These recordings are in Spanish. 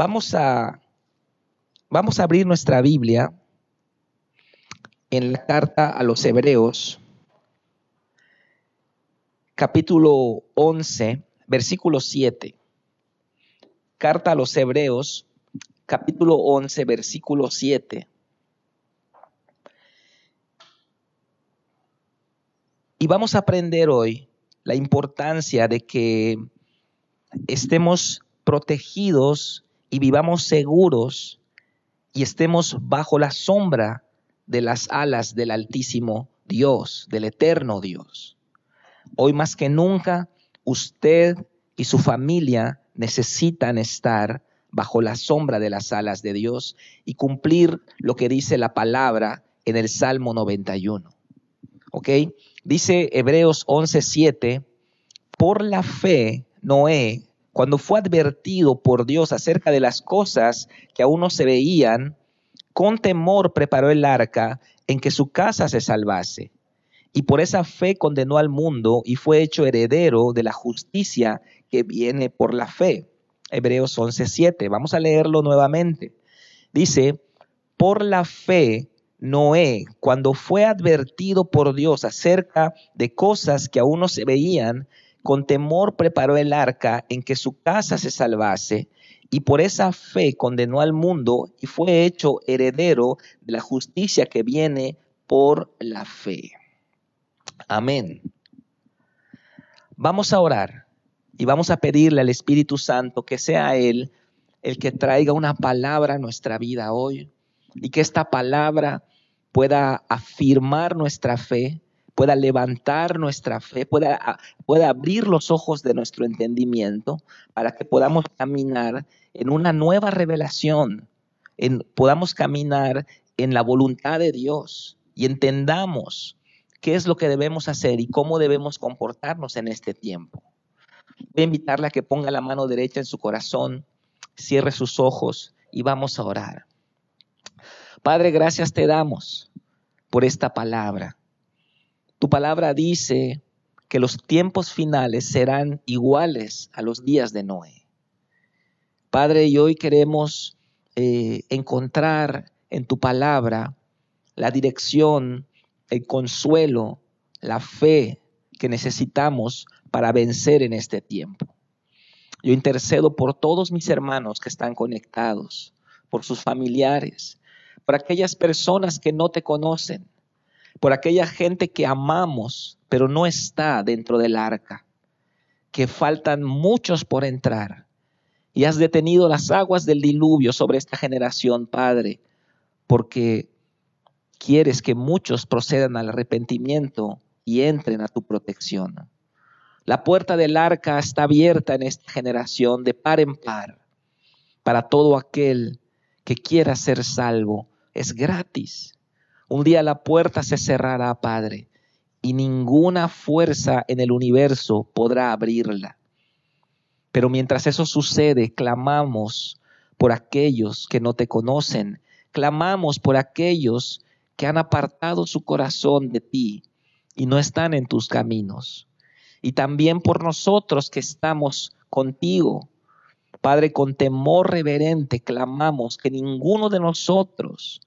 Vamos a, vamos a abrir nuestra Biblia en la carta a los Hebreos, capítulo 11, versículo 7. Carta a los Hebreos, capítulo 11, versículo 7. Y vamos a aprender hoy la importancia de que estemos protegidos y vivamos seguros y estemos bajo la sombra de las alas del Altísimo Dios, del Eterno Dios. Hoy más que nunca, usted y su familia necesitan estar bajo la sombra de las alas de Dios y cumplir lo que dice la palabra en el Salmo 91. ¿Ok? Dice Hebreos 11:7, por la fe, Noé, cuando fue advertido por Dios acerca de las cosas que aún no se veían, con temor preparó el arca en que su casa se salvase. Y por esa fe condenó al mundo y fue hecho heredero de la justicia que viene por la fe. Hebreos 11:7. Vamos a leerlo nuevamente. Dice, por la fe Noé, cuando fue advertido por Dios acerca de cosas que aún no se veían, con temor preparó el arca en que su casa se salvase, y por esa fe condenó al mundo y fue hecho heredero de la justicia que viene por la fe. Amén. Vamos a orar y vamos a pedirle al Espíritu Santo que sea Él el que traiga una palabra a nuestra vida hoy y que esta palabra pueda afirmar nuestra fe, pueda levantar nuestra fe, pueda, pueda abrir los ojos de nuestro entendimiento para que podamos caminar en una nueva revelación, en, podamos caminar en la voluntad de Dios y entendamos qué es lo que debemos hacer y cómo debemos comportarnos en este tiempo. Voy a invitarle a que ponga la mano derecha en su corazón, cierre sus ojos y vamos a orar. Padre, gracias te damos por esta palabra. Tu palabra dice que los tiempos finales serán iguales a los días de Noé. Padre, y hoy queremos eh, encontrar en tu palabra la dirección, el consuelo, la fe que necesitamos para vencer en este tiempo. Yo intercedo por todos mis hermanos que están conectados, por sus familiares, por aquellas personas que no te conocen, por aquella gente que amamos, pero no está dentro del arca, que faltan muchos por entrar. Y has detenido las aguas del diluvio sobre esta generación, Padre, porque quieres que muchos procedan al arrepentimiento y entren a tu protección. La puerta del arca está abierta en esta generación de par en par para todo aquel que quiera ser salvo es gratis. Un día la puerta se cerrará, Padre, y ninguna fuerza en el universo podrá abrirla. Pero mientras eso sucede, clamamos por aquellos que no te conocen, clamamos por aquellos que han apartado su corazón de ti y no están en tus caminos. Y también por nosotros que estamos contigo. Padre, con temor reverente clamamos que ninguno de nosotros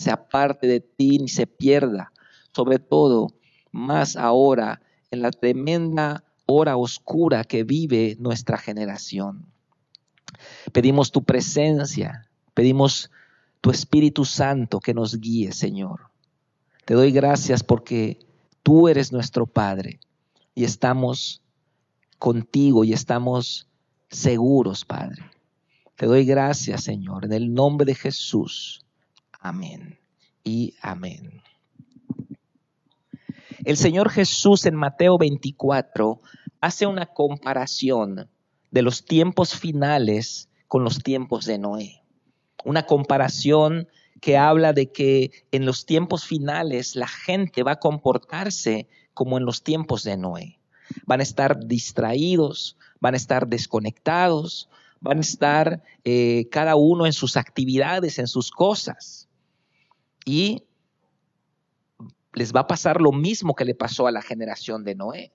se aparte de ti ni se pierda, sobre todo más ahora en la tremenda hora oscura que vive nuestra generación. Pedimos tu presencia, pedimos tu Espíritu Santo que nos guíe, Señor. Te doy gracias porque tú eres nuestro Padre y estamos contigo y estamos seguros, Padre. Te doy gracias, Señor, en el nombre de Jesús. Amén y amén. El Señor Jesús en Mateo 24 hace una comparación de los tiempos finales con los tiempos de Noé. Una comparación que habla de que en los tiempos finales la gente va a comportarse como en los tiempos de Noé. Van a estar distraídos, van a estar desconectados, van a estar eh, cada uno en sus actividades, en sus cosas. Y les va a pasar lo mismo que le pasó a la generación de Noé,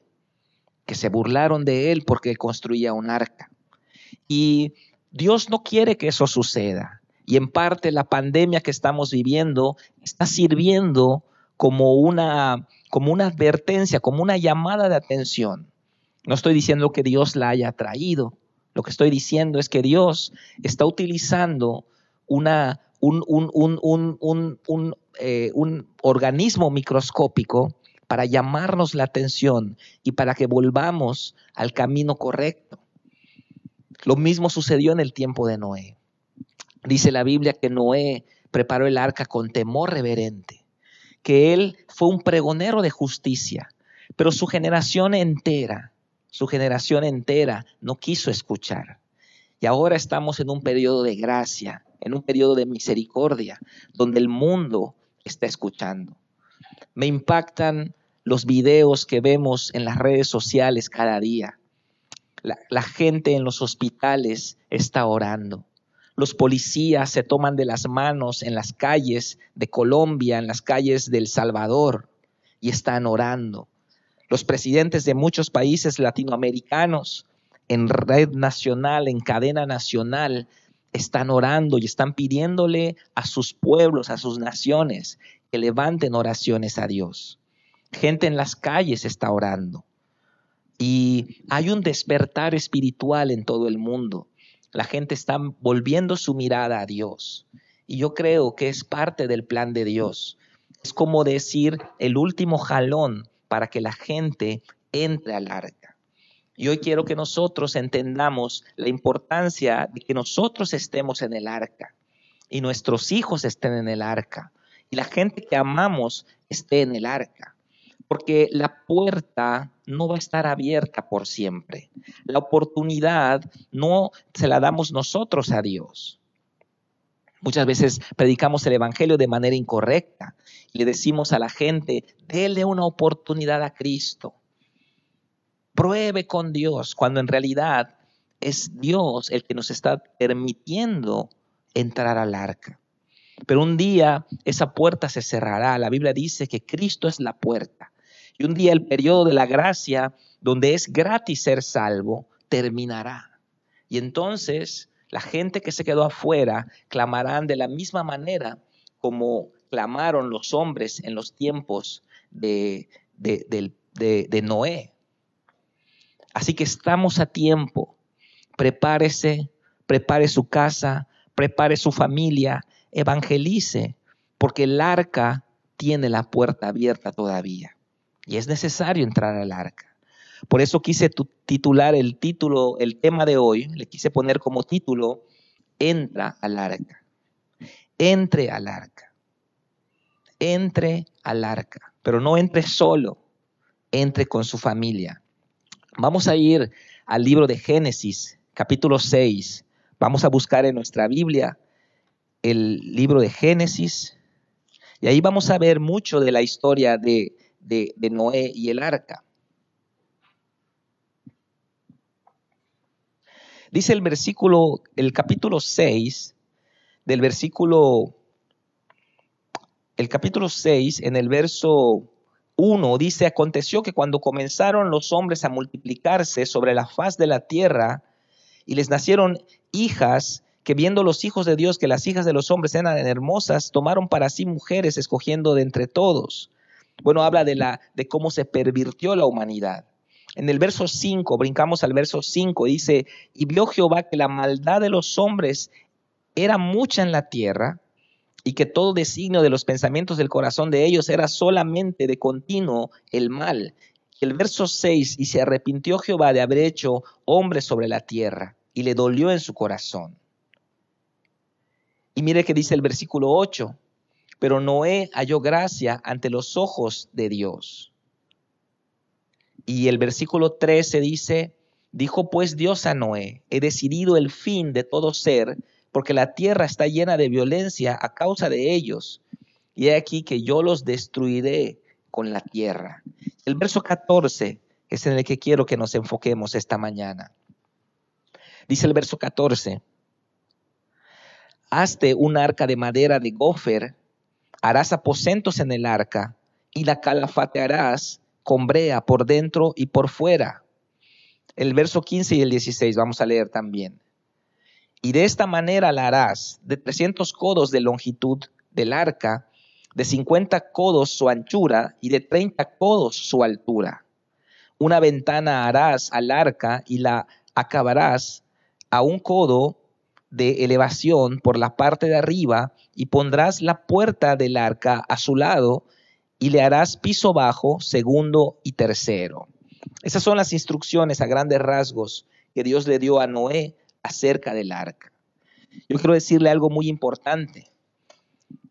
que se burlaron de él porque construía un arca. Y Dios no quiere que eso suceda. Y en parte la pandemia que estamos viviendo está sirviendo como una, como una advertencia, como una llamada de atención. No estoy diciendo que Dios la haya traído. Lo que estoy diciendo es que Dios está utilizando una, eh, un organismo microscópico para llamarnos la atención y para que volvamos al camino correcto. Lo mismo sucedió en el tiempo de Noé. Dice la Biblia que Noé preparó el arca con temor reverente, que él fue un pregonero de justicia, pero su generación entera, su generación entera no quiso escuchar. Y ahora estamos en un periodo de gracia, en un periodo de misericordia, donde el mundo está escuchando. Me impactan los videos que vemos en las redes sociales cada día. La, gente en los hospitales está orando. Los policías se toman de las manos en las calles de Colombia, en las calles de El Salvador, y están orando. Los presidentes de muchos países latinoamericanos en red nacional, en cadena nacional, están orando y están pidiéndole a sus pueblos, a sus naciones, que levanten oraciones a Dios. Gente en las calles está orando. Y hay un despertar espiritual en todo el mundo. La gente está volviendo su mirada a Dios. Y yo creo que es parte del plan de Dios. Es como decir el último jalón para que la gente entre al arca. Y hoy quiero que nosotros entendamos la importancia de que nosotros estemos en el arca y nuestros hijos estén en el arca y la gente que amamos esté en el arca. Porque la puerta no va a estar abierta por siempre. La oportunidad no se la damos nosotros a Dios. Muchas veces predicamos el Evangelio de manera incorrecta le decimos a la gente, déle una oportunidad a Cristo pruebe con Dios, cuando en realidad es Dios el que nos está permitiendo entrar al arca. Pero un día esa puerta se cerrará. La Biblia dice que Cristo es la puerta. Y un día el periodo de la gracia, donde es gratis ser salvo, terminará. Y entonces la gente que se quedó afuera clamarán de la misma manera como clamaron los hombres en los tiempos de, de Noé. Así que estamos a tiempo. Prepárese, prepare su casa, prepare su familia, evangelice, porque el arca tiene la puerta abierta todavía. Y es necesario entrar al arca. Por eso quise titular el título, el tema de hoy, le quise poner como título, entra al arca. Entre al arca. Entre al arca. Pero no entre solo, entre con su familia. Vamos a ir al libro de Génesis, capítulo 6. Vamos a buscar en nuestra Biblia el libro de Génesis y ahí vamos a ver mucho de la historia de, Noé y el arca. Dice el versículo, el capítulo 6, del versículo, el capítulo 6, en el verso 1 dice, aconteció que cuando comenzaron los hombres a multiplicarse sobre la faz de la tierra y les nacieron hijas, que viendo los hijos de Dios que las hijas de los hombres eran hermosas, tomaron para sí mujeres escogiendo de entre todos. Bueno, habla de, la, de cómo se pervirtió la humanidad. En el verso 5, brincamos al verso 5, dice, y vio Jehová que la maldad de los hombres era mucha en la tierra y que todo designio de los pensamientos del corazón de ellos era solamente de continuo el mal. El verso 6, y se arrepintió Jehová de haber hecho hombre sobre la tierra, y le dolió en su corazón. Y mire que dice el versículo 8, pero Noé halló gracia ante los ojos de Dios. Y el versículo 13 dice, dijo pues Dios a Noé, he decidido el fin de todo ser, porque la tierra está llena de violencia a causa de ellos. Y he aquí que yo los destruiré con la tierra. El verso 14 es en el que quiero que nos enfoquemos esta mañana. Dice el verso 14, hazte un arca de madera de gofer, harás aposentos en el arca y la calafatearás con brea por dentro y por fuera. El verso 15 y el 16 vamos a leer también. Y de esta manera la harás de 300 codos de longitud del arca, de 50 codos su anchura y de 30 codos su altura. Una ventana harás al arca y la acabarás a un codo de elevación por la parte de arriba y pondrás la puerta del arca a su lado y le harás piso bajo, segundo y tercero. Esas son las instrucciones a grandes rasgos que Dios le dio a Noé acerca del arca. Yo quiero decirle algo muy importante,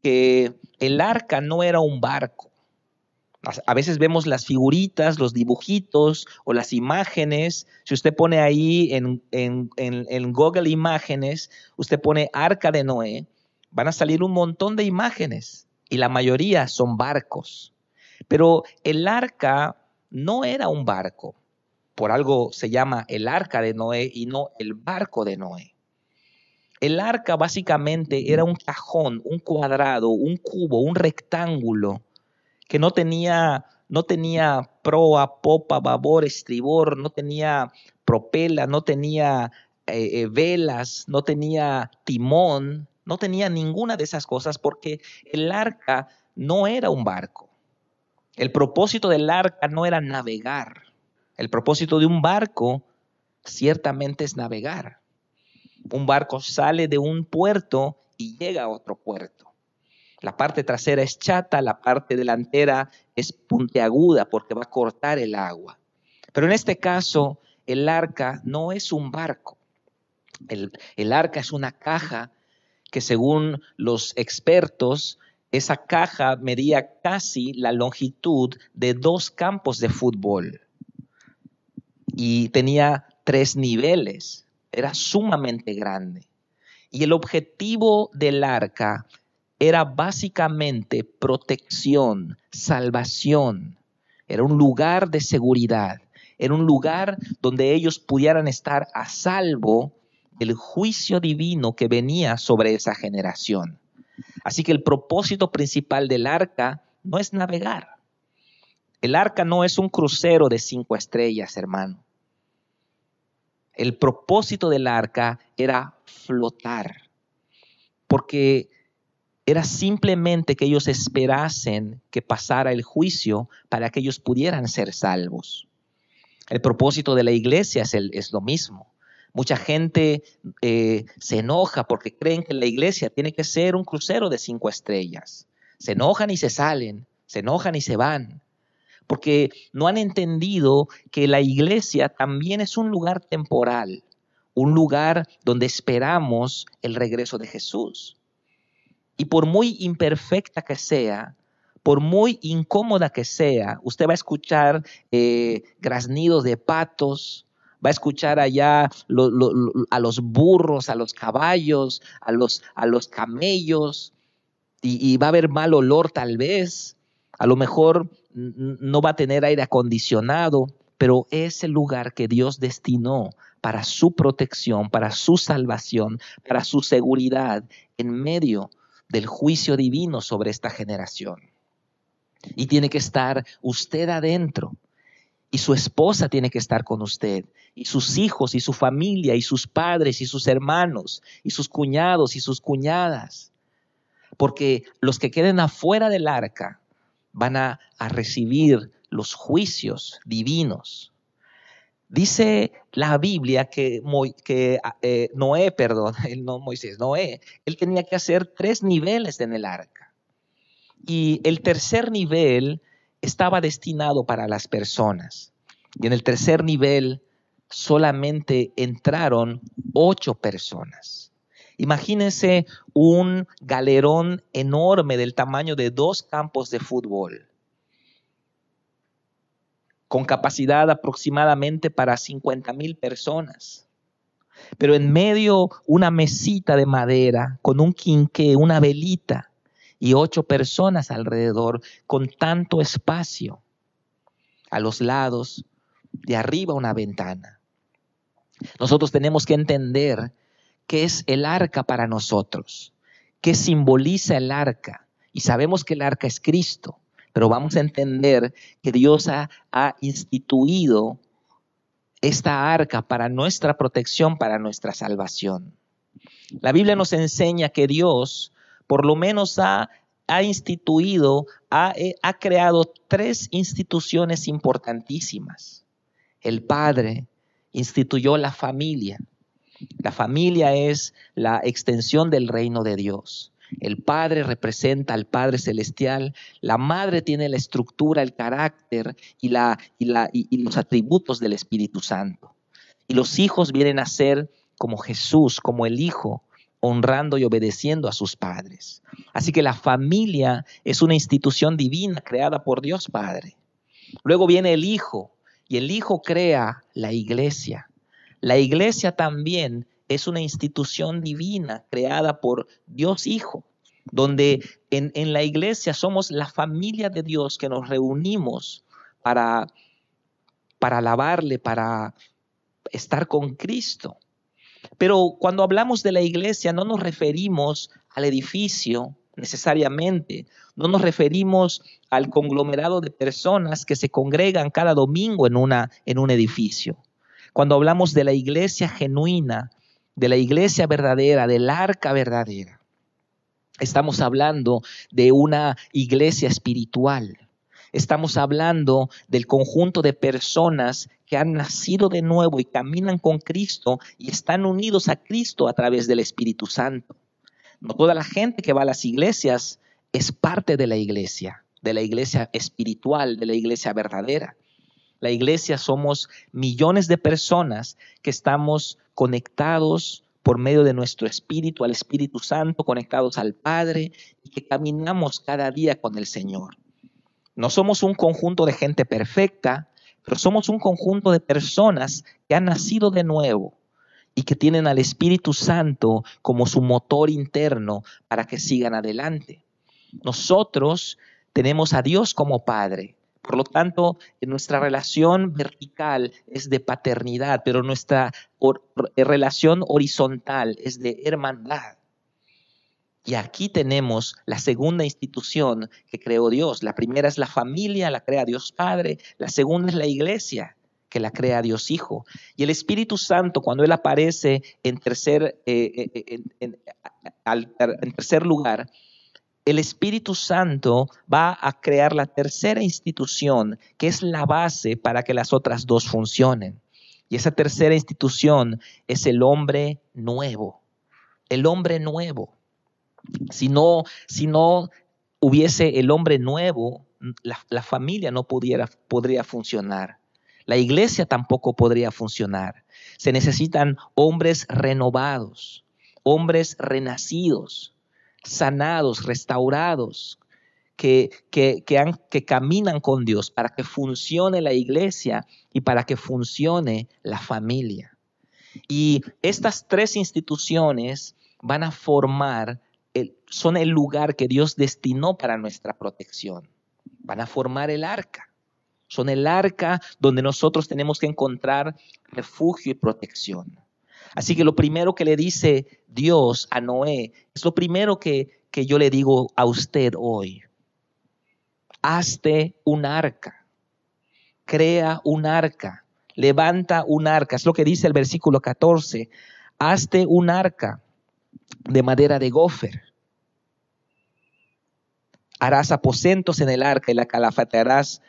que el arca no era un barco. A veces vemos las figuritas, los dibujitos o las imágenes. Si usted pone ahí en, en, Google Imágenes, usted pone arca de Noé, van a salir un montón de imágenes y la mayoría son barcos. Pero el arca no era un barco. Por algo se llama el arca de Noé y no el barco de Noé. El arca básicamente era un cajón, un cuadrado, un cubo, un rectángulo que no tenía, no tenía proa, popa, babor, estribor, no tenía propela, no tenía eh, eh, velas, no tenía timón, no tenía ninguna de esas cosas porque el arca no era un barco. El propósito del arca no era navegar. El propósito de un barco ciertamente es navegar. Un barco sale de un puerto y llega a otro puerto. La parte trasera es chata, la parte delantera es puntiaguda porque va a cortar el agua. Pero en este caso, el arca no es un barco. El, el arca es una caja que según los expertos esa caja medía casi la longitud de dos campos de fútbol y tenía tres niveles. Era sumamente grande. Y el objetivo del arca era básicamente protección, salvación. Era un lugar de seguridad. Era un lugar donde ellos pudieran estar a salvo del juicio divino que venía sobre esa generación. Así que el propósito principal del arca no es navegar. El arca no es un crucero de cinco estrellas, hermano. El propósito del arca era flotar, porque era simplemente que ellos esperasen que pasara el juicio para que ellos pudieran ser salvos. El propósito de la iglesia es, lo mismo. Mucha gente eh, se enoja porque creen que la iglesia tiene que ser un crucero de cinco estrellas. Se enojan y se salen, se enojan y se van, porque no han entendido que la iglesia también es un lugar temporal, un lugar donde esperamos el regreso de Jesús. Y por muy imperfecta que sea, por muy incómoda que sea, usted va a escuchar eh, graznidos de patos, va a escuchar allá a los burros, a los caballos, a los, a los camellos, y, va a haber mal olor tal vez, a lo mejor no va a tener aire acondicionado, pero es el lugar que Dios destinó para su protección, para su salvación, para su seguridad en medio del juicio divino sobre esta generación. Y tiene que estar usted adentro y su esposa tiene que estar con usted, y sus hijos, y su familia, y sus padres, y sus hermanos, y sus cuñados, y sus cuñadas. Porque los que queden afuera del arca van a, recibir los juicios divinos. Dice la Biblia que, que eh, Noé, perdón, no Moisés, Noé, él tenía que hacer tres niveles en el arca. Y el tercer nivel estaba destinado para las personas. Y en el tercer nivel solamente entraron ocho personas. Imagínense un galerón enorme del tamaño de dos campos de fútbol, con capacidad aproximadamente para 50 mil personas. Pero en medio una mesita de madera con un quinqué, una velita, y ocho personas alrededor con tanto espacio. A los lados, de arriba una ventana. Nosotros tenemos que entender qué es el arca para nosotros, qué simboliza el arca. Y sabemos que el arca es Cristo, pero vamos a entender que Dios ha, ha instituido esta arca para nuestra protección, para nuestra salvación. La Biblia nos enseña que Dios por lo menos ha, ha instituido, ha, eh, ha creado tres instituciones importantísimas. El Padre instituyó la familia. La familia es la extensión del reino de Dios. El Padre representa al Padre Celestial, la Madre tiene la estructura, el carácter y, la, y, los atributos del Espíritu Santo. Y los hijos vienen a ser como Jesús, como el Hijo, honrando y obedeciendo a sus padres. Así que la familia es una institución divina creada por Dios Padre. Luego viene el Hijo y el Hijo crea la iglesia. La iglesia también es una institución divina creada por Dios Hijo, donde en, en, la iglesia somos la familia de Dios que nos reunimos para, para alabarle, para estar con Cristo. Pero cuando hablamos de la iglesia no nos referimos al edificio necesariamente, no nos referimos al conglomerado de personas que se congregan cada domingo en, una, en un edificio. Cuando hablamos de la iglesia genuina, de la iglesia verdadera, del arca verdadera. Estamos hablando de una iglesia espiritual. Estamos hablando del conjunto de personas que han nacido de nuevo y caminan con Cristo y están unidos a Cristo a través del Espíritu Santo. No toda la gente que va a las iglesias es parte de la iglesia, de la iglesia espiritual, de la iglesia verdadera. La iglesia somos millones de personas que estamos conectados por medio de nuestro espíritu al Espíritu Santo, conectados al Padre y que caminamos cada día con el Señor. No somos un conjunto de gente perfecta, pero somos un conjunto de personas que han nacido de nuevo y que tienen al Espíritu Santo como su motor interno para que sigan adelante. Nosotros tenemos a Dios como Padre, por lo tanto, nuestra relación vertical es de paternidad, pero nuestra relación horizontal es de hermandad. Y aquí tenemos la segunda institución que creó Dios. La primera es la familia, la crea Dios Padre. La segunda es la iglesia, que la crea Dios Hijo. Y el Espíritu Santo, cuando Él aparece en tercer, eh, eh, en tercer lugar, el Espíritu Santo va a crear la tercera institución, que es la base para que las otras dos funcionen. Y esa tercera institución es el hombre nuevo. El hombre nuevo. Si no, si no hubiese el hombre nuevo, la, familia no pudiera, podría funcionar. La iglesia tampoco podría funcionar. Se necesitan hombres renovados, hombres renacidos, sanados, restaurados, que, que, que, caminan con Dios para que funcione la iglesia y para que funcione la familia. Y estas tres instituciones van a formar, el, son el lugar que Dios destinó para nuestra protección. Van a formar el arca. Son el arca donde nosotros tenemos que encontrar refugio y protección. Así que lo primero que le dice Dios a Noé es lo primero que, que yo le digo a usted hoy. Hazte un arca, crea un arca, levanta un arca. Es lo que dice el versículo 14. Hazte un arca de madera de gofer. Harás aposentos en el arca y la calafatearás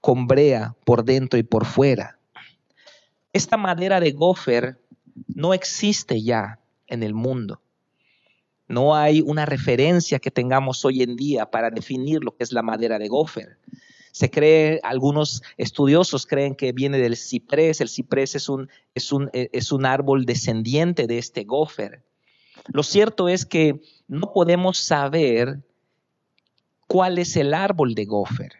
con brea por dentro y por fuera. Esta madera de gofer no existe ya en el mundo. No hay una referencia que tengamos hoy en día para definir lo que es la madera de gofer. Se cree, algunos estudiosos creen que viene del ciprés. El ciprés es un, es un, es un árbol descendiente de este gofer. Lo cierto es que no podemos saber cuál es el árbol de gofer.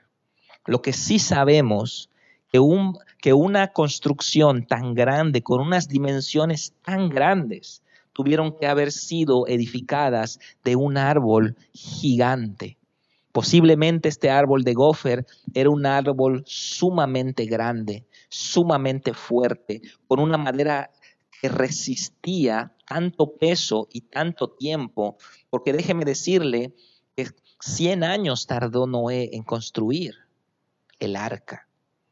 Lo que sí sabemos que, un, que una construcción tan grande, con unas dimensiones tan grandes, tuvieron que haber sido edificadas de un árbol gigante. Posiblemente este árbol de gofer era un árbol sumamente grande, sumamente fuerte, con una madera que resistía tanto peso y tanto tiempo, porque déjeme decirle que 100 años tardó Noé en construir el arca.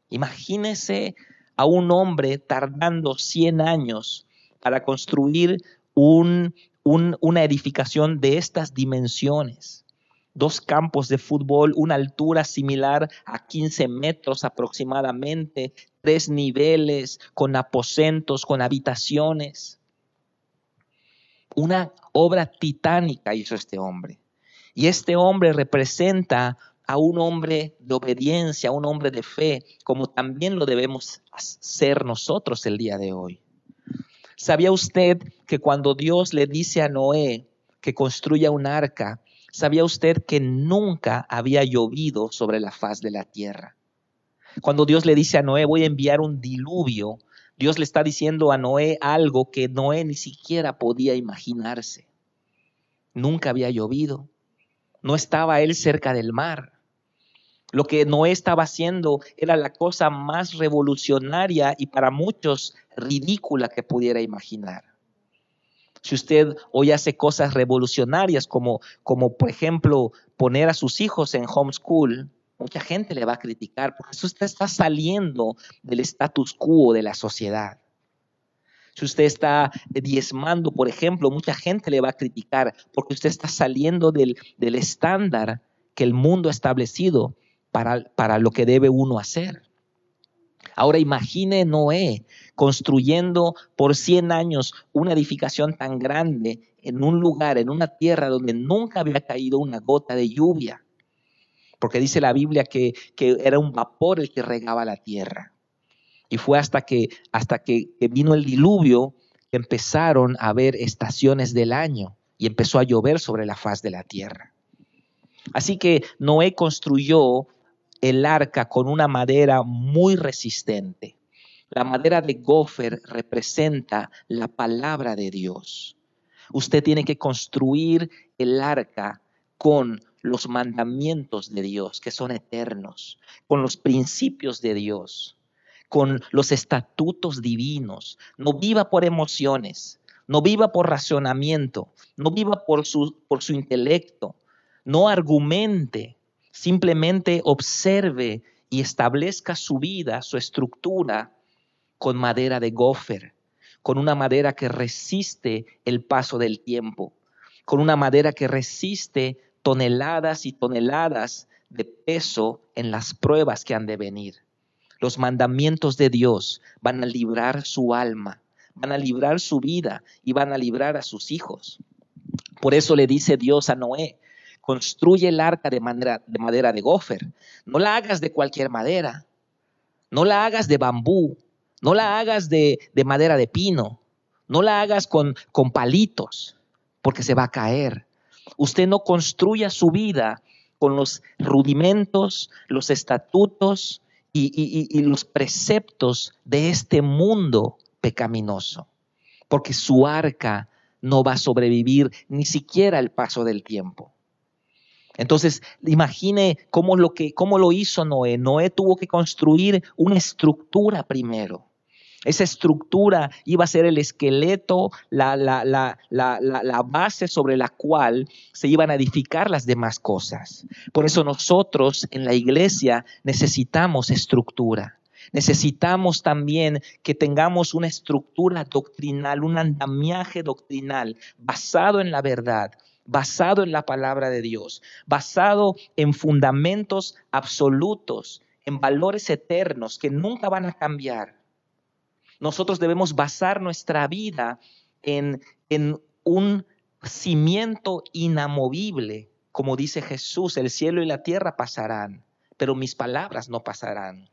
Imagínese a un hombre tardando 100 años para construir un, una edificación de estas dimensiones. Dos campos de fútbol, una altura similar a 15 metros aproximadamente, tres niveles con aposentos, con habitaciones. Una obra titánica hizo este hombre. Y este hombre representa a un hombre de obediencia, a un hombre de fe, como también lo debemos ser nosotros el día de hoy. ¿Sabía usted que cuando Dios le dice a Noé que construya un arca, sabía usted que nunca había llovido sobre la faz de la tierra? Cuando Dios le dice a Noé, voy a enviar un diluvio, Dios le está diciendo a Noé algo que Noé ni siquiera podía imaginarse. Nunca había llovido, no estaba él cerca del mar. Lo que Noé estaba haciendo era la cosa más revolucionaria y para muchos ridícula que pudiera imaginar. Si usted hoy hace cosas revolucionarias como, como por ejemplo poner a sus hijos en homeschool, mucha gente le va a criticar porque usted está saliendo del status quo de la sociedad. Si usted está diezmando, por ejemplo, mucha gente le va a criticar porque usted está saliendo del, del estándar que el mundo ha establecido para, para lo que debe uno hacer. Ahora imagine Noé construyendo por 100 años una edificación tan grande en un lugar, en una tierra donde nunca había caído una gota de lluvia. Porque dice la Biblia que, que era un vapor el que regaba la tierra. Y fue hasta que, hasta que, que vino el diluvio que empezaron a haber estaciones del año y empezó a llover sobre la faz de la tierra. Así que Noé construyó el arca con una madera muy resistente. La madera de gofer representa la palabra de Dios. Usted tiene que construir el arca con los mandamientos de Dios, que son eternos, con los principios de Dios, con los estatutos divinos. No viva por emociones, no viva por razonamiento, no viva por su, por su intelecto, no argumente, Simplemente observe y establezca su vida, su estructura con madera de gofer, con una madera que resiste el paso del tiempo, con una madera que resiste toneladas y toneladas de peso en las pruebas que han de venir. Los mandamientos de Dios van a librar su alma, van a librar su vida y van a librar a sus hijos. Por eso le dice Dios a Noé, construye el arca de, madera de gofer. No la hagas de cualquier madera. No la hagas de bambú. No la hagas de, de madera de pino. No la hagas con, con palitos, porque se va a caer. Usted no construya su vida con los rudimentos, los estatutos y, y, los preceptos de este mundo pecaminoso, porque su arca no va a sobrevivir ni siquiera el paso del tiempo. Entonces, imagine cómo lo, que, hizo Noé. Noé tuvo que construir una estructura primero. Esa estructura iba a ser el esqueleto, la, la, base sobre la cual se iban a edificar las demás cosas. Por eso nosotros en la iglesia necesitamos estructura. Necesitamos también que tengamos una estructura doctrinal, un andamiaje doctrinal basado en la verdad, basado en la palabra de Dios, basado en fundamentos absolutos, en valores eternos que nunca van a cambiar. Nosotros debemos basar nuestra vida en, en un cimiento inamovible, como dice Jesús, el cielo y la tierra pasarán, pero mis palabras no pasarán.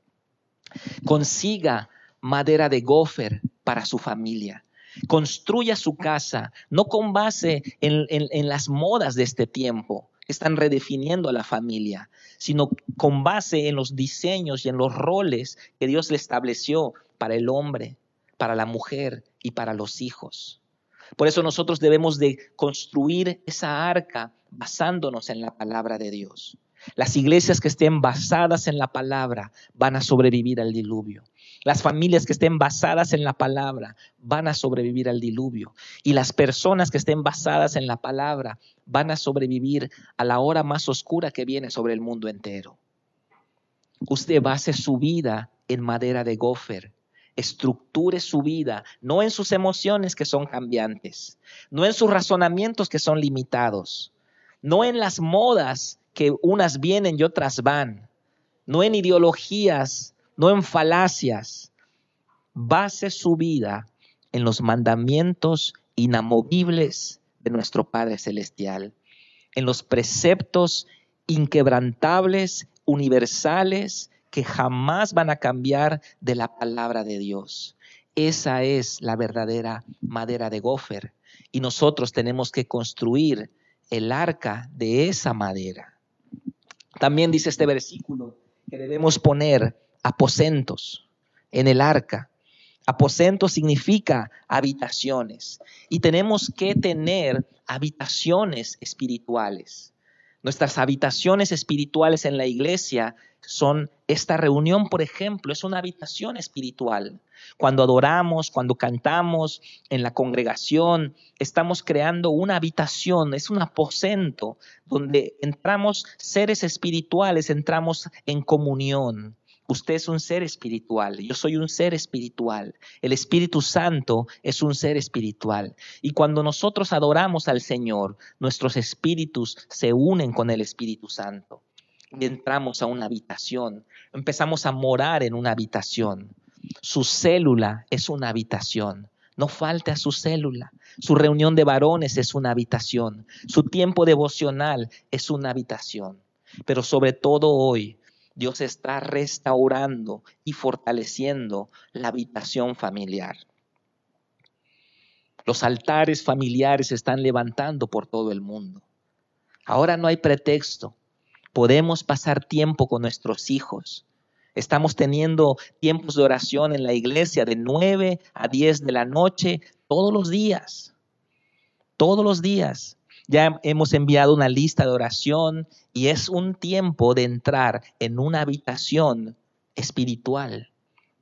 Consiga madera de gofer para su familia. Construya su casa, no con base en, las modas de este tiempo que están redefiniendo a la familia, sino con base en los diseños y en los roles que Dios le estableció para el hombre, para la mujer y para los hijos. Por eso nosotros debemos de construir esa arca basándonos en la palabra de Dios. Las iglesias que estén basadas en la palabra van a sobrevivir al diluvio. Las familias que estén basadas en la palabra van a sobrevivir al diluvio. Y las personas que estén basadas en la palabra van a sobrevivir a la hora más oscura que viene sobre el mundo entero. Usted base su vida en madera de gofer, estructure su vida, no en sus emociones que son cambiantes, no en sus razonamientos que son limitados, no en las modas que unas vienen y otras van, no en ideologías, no en falacias. Base su vida en los mandamientos inamovibles de nuestro Padre Celestial, en los preceptos inquebrantables, universales, que jamás van a cambiar de la palabra de Dios. Esa es la verdadera madera de gofer y nosotros tenemos que construir el arca de esa madera. También dice este versículo que debemos poner aposentos en el arca. Aposento significa habitaciones y tenemos que tener habitaciones espirituales. Nuestras habitaciones espirituales en la iglesia son esta reunión, por ejemplo, es una habitación espiritual. Cuando adoramos, cuando cantamos en la congregación, estamos creando una habitación, es un aposento donde entramos seres espirituales, entramos en comunión. Usted es un ser espiritual, yo soy un ser espiritual, el Espíritu Santo es un ser espiritual. Y cuando nosotros adoramos al Señor, nuestros espíritus se unen con el Espíritu Santo entramos a una habitación, empezamos a morar en una habitación. Su célula es una habitación. No falte a su célula. Su reunión de varones es una habitación. Su tiempo devocional es una habitación. Pero sobre todo hoy, Dios está restaurando y fortaleciendo la habitación familiar. Los altares familiares se están levantando por todo el mundo. Ahora no hay pretexto podemos pasar tiempo con nuestros hijos. Estamos teniendo tiempos de oración en la iglesia de 9 a 10 de la noche todos los días. Todos los días. Ya hemos enviado una lista de oración y es un tiempo de entrar en una habitación espiritual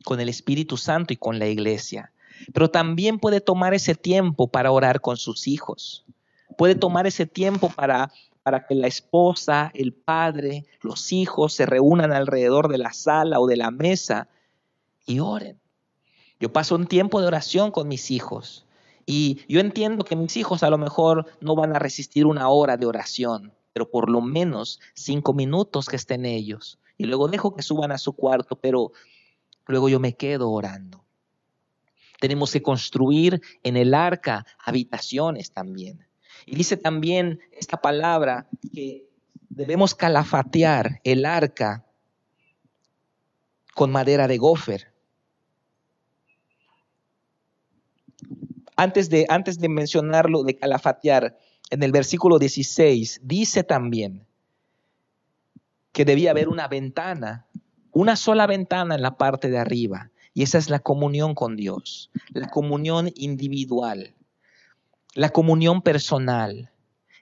con el Espíritu Santo y con la iglesia. Pero también puede tomar ese tiempo para orar con sus hijos. Puede tomar ese tiempo para para que la esposa, el padre, los hijos se reúnan alrededor de la sala o de la mesa y oren. Yo paso un tiempo de oración con mis hijos y yo entiendo que mis hijos a lo mejor no van a resistir una hora de oración, pero por lo menos cinco minutos que estén ellos. Y luego dejo que suban a su cuarto, pero luego yo me quedo orando. Tenemos que construir en el arca habitaciones también. Y dice también esta palabra que debemos calafatear el arca con madera de gofer. Antes de, antes de mencionarlo de calafatear, en el versículo 16 dice también que debía haber una ventana, una sola ventana en la parte de arriba. Y esa es la comunión con Dios, la comunión individual. La comunión personal.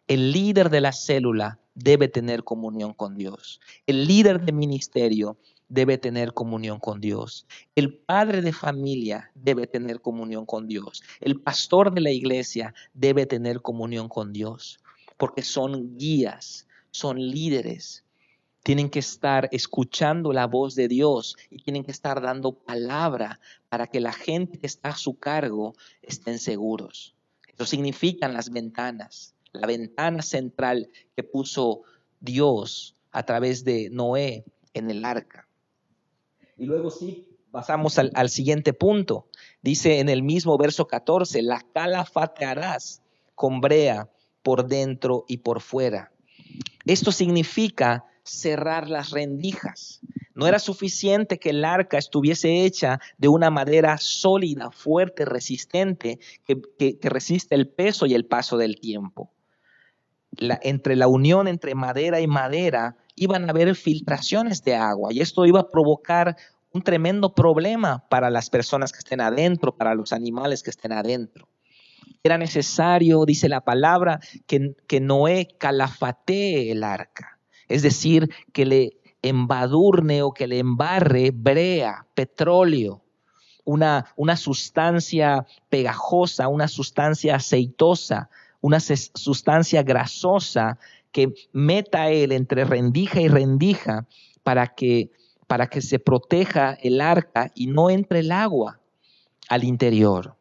El líder de la célula debe tener comunión con Dios. El líder de ministerio debe tener comunión con Dios. El padre de familia debe tener comunión con Dios. El pastor de la iglesia debe tener comunión con Dios, porque son guías, son líderes. Tienen que estar escuchando la voz de Dios y tienen que estar dando palabra para que la gente que está a su cargo estén seguros. Eso significan las ventanas, la ventana central que puso Dios a través de Noé en el arca. Y luego sí, pasamos al, siguiente punto. Dice en el mismo verso 14, la calafatearás con brea por dentro y por fuera. Esto significa cerrar las rendijas. No era suficiente que el arca estuviese hecha de una madera sólida, fuerte, resistente, que, resiste el peso y el paso del tiempo. entre la unión entre madera y madera iban a haber filtraciones de agua y esto iba a provocar un tremendo problema para las personas que estén adentro, para los animales que estén adentro. Era necesario, dice la palabra, que, que Noé calafatee el arca, es decir, que le embadurne o que le embarre brea, petróleo, una, una sustancia pegajosa, una sustancia aceitosa, una sustancia grasosa que meta él entre rendija y rendija para que, para que se proteja el arca y no entre el agua. al interior.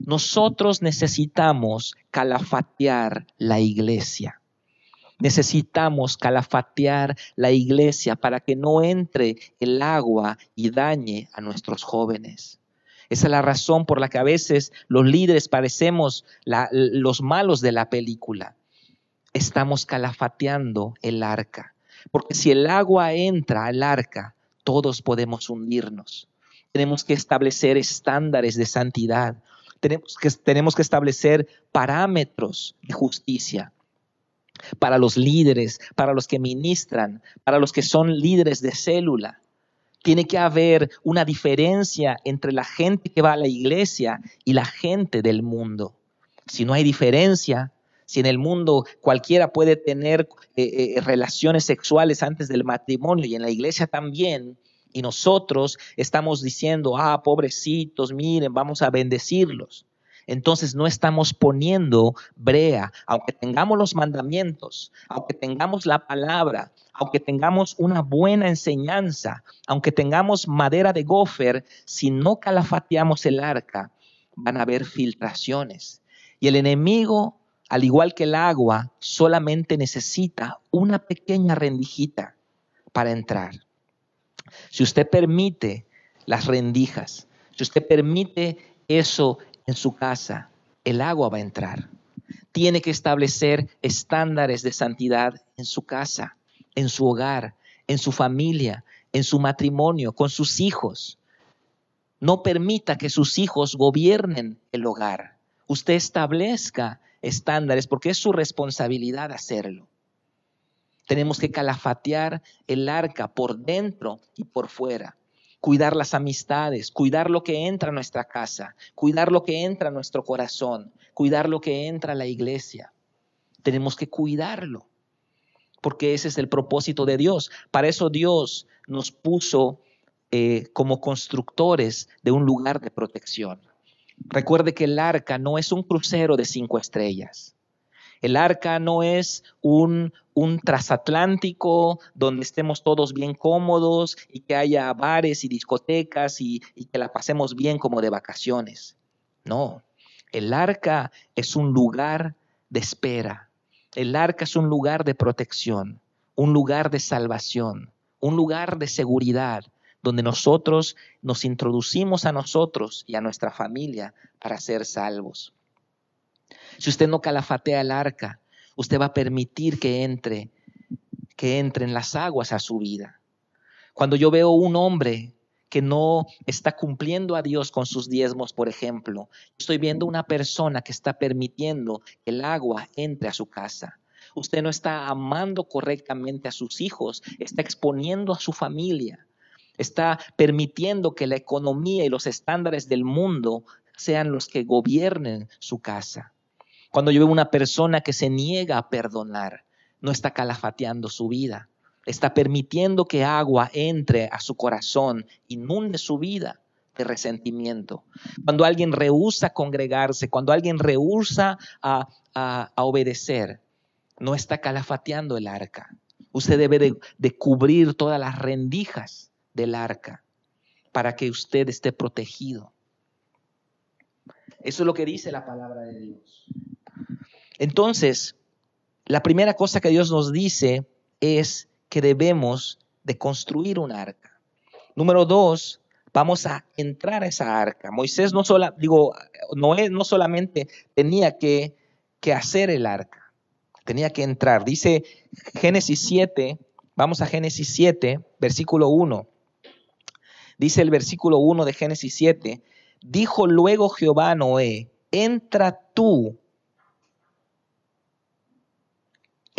Nosotros necesitamos calafatear la iglesia. Necesitamos calafatear la iglesia para que no entre el agua y dañe a nuestros jóvenes. Esa es la razón por la que a veces los líderes parecemos los malos de la película. Estamos calafateando el arca. Porque si el agua entra al arca, todos podemos hundirnos. Tenemos que establecer estándares de santidad. Tenemos que, tenemos que establecer parámetros de justicia para los líderes, para los que ministran, para los que son líderes de célula. Tiene que haber una diferencia entre la gente que va a la iglesia y la gente del mundo. Si no hay diferencia, si en el mundo cualquiera puede tener eh, eh, relaciones sexuales antes del matrimonio y en la iglesia también, y nosotros estamos diciendo, ah, pobrecitos, miren, vamos a bendecirlos. Entonces no estamos poniendo brea, aunque tengamos los mandamientos, aunque tengamos la palabra, aunque tengamos una buena enseñanza, aunque tengamos madera de gofer, si no calafateamos el arca, van a haber filtraciones. Y el enemigo, al igual que el agua, solamente necesita una pequeña rendijita para entrar. Si usted permite las rendijas, si usted permite eso en su casa, el agua va a entrar. Tiene que establecer estándares de santidad en su casa, en su hogar, en su familia, en su matrimonio, con sus hijos. No permita que sus hijos gobiernen el hogar. Usted establezca estándares porque es su responsabilidad hacerlo. Tenemos que calafatear el arca por dentro y por fuera. Cuidar las amistades, cuidar lo que entra a nuestra casa, cuidar lo que entra a nuestro corazón, cuidar lo que entra a la iglesia. Tenemos que cuidarlo, porque ese es el propósito de Dios. Para eso Dios nos puso eh, como constructores de un lugar de protección. Recuerde que el arca no es un crucero de cinco estrellas. El arca no es un, un transatlántico donde estemos todos bien cómodos y que haya bares y discotecas y, y que la pasemos bien como de vacaciones. No, el arca es un lugar de espera. El arca es un lugar de protección, un lugar de salvación, un lugar de seguridad, donde nosotros nos introducimos a nosotros y a nuestra familia para ser salvos. Si usted no calafatea el arca, usted va a permitir que entre, que entren las aguas a su vida. Cuando yo veo un hombre que no está cumpliendo a Dios con sus diezmos, por ejemplo, estoy viendo una persona que está permitiendo que el agua entre a su casa. Usted no está amando correctamente a sus hijos, está exponiendo a su familia, está permitiendo que la economía y los estándares del mundo sean los que gobiernen su casa. Cuando yo veo una persona que se niega a perdonar, no está calafateando su vida, está permitiendo que agua entre a su corazón, inunde su vida de resentimiento. Cuando alguien rehúsa congregarse, cuando alguien rehúsa a, obedecer, no está calafateando el arca. Usted debe de cubrir todas las rendijas del arca para que usted esté protegido. Eso es lo que dice la palabra de Dios. Entonces, la primera cosa que Dios nos dice es que debemos de construir un arca. Número dos, vamos a entrar a esa arca. Moisés no sola, digo, Noé no solamente tenía que, que hacer el arca, tenía que entrar. Dice Génesis 7, vamos a Génesis 7, versículo 1. Dice el versículo 1 de Génesis 7, dijo luego Jehová a Noé, entra tú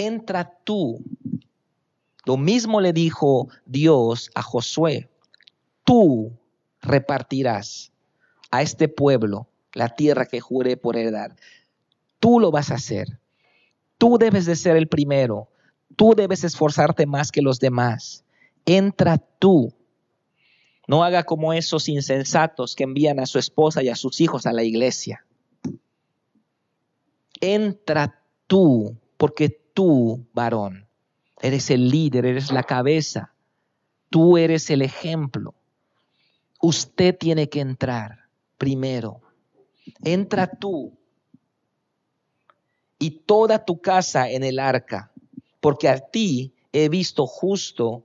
entra tú. Lo mismo le dijo Dios a Josué, tú repartirás a este pueblo la tierra que juré por heredar. Tú lo vas a hacer. Tú debes de ser el primero. Tú debes esforzarte más que los demás. Entra tú. No haga como esos insensatos que envían a su esposa y a sus hijos a la iglesia. Entra tú, porque tú, varón, eres el líder, eres la cabeza, tú eres el ejemplo. Usted tiene que entrar primero. Entra tú y toda tu casa en el arca, porque a ti he visto justo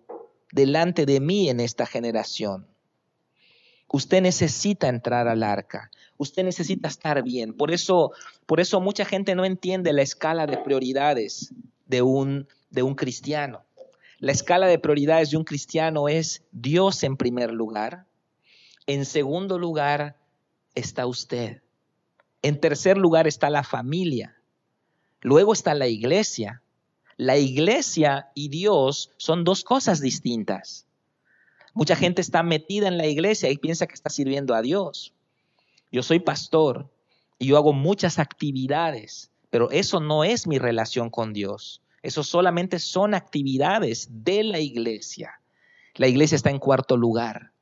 delante de mí en esta generación. Usted necesita entrar al arca. Usted necesita estar bien. Por eso, por eso mucha gente no entiende la escala de prioridades de un, de un cristiano. La escala de prioridades de un cristiano es Dios en primer lugar. En segundo lugar está usted. En tercer lugar está la familia. Luego está la iglesia. La iglesia y Dios son dos cosas distintas. Mucha gente está metida en la iglesia y piensa que está sirviendo a Dios. Yo soy pastor y yo hago muchas actividades, pero eso no es mi relación con Dios. Eso solamente son actividades de la iglesia. La iglesia está en cuarto lugar.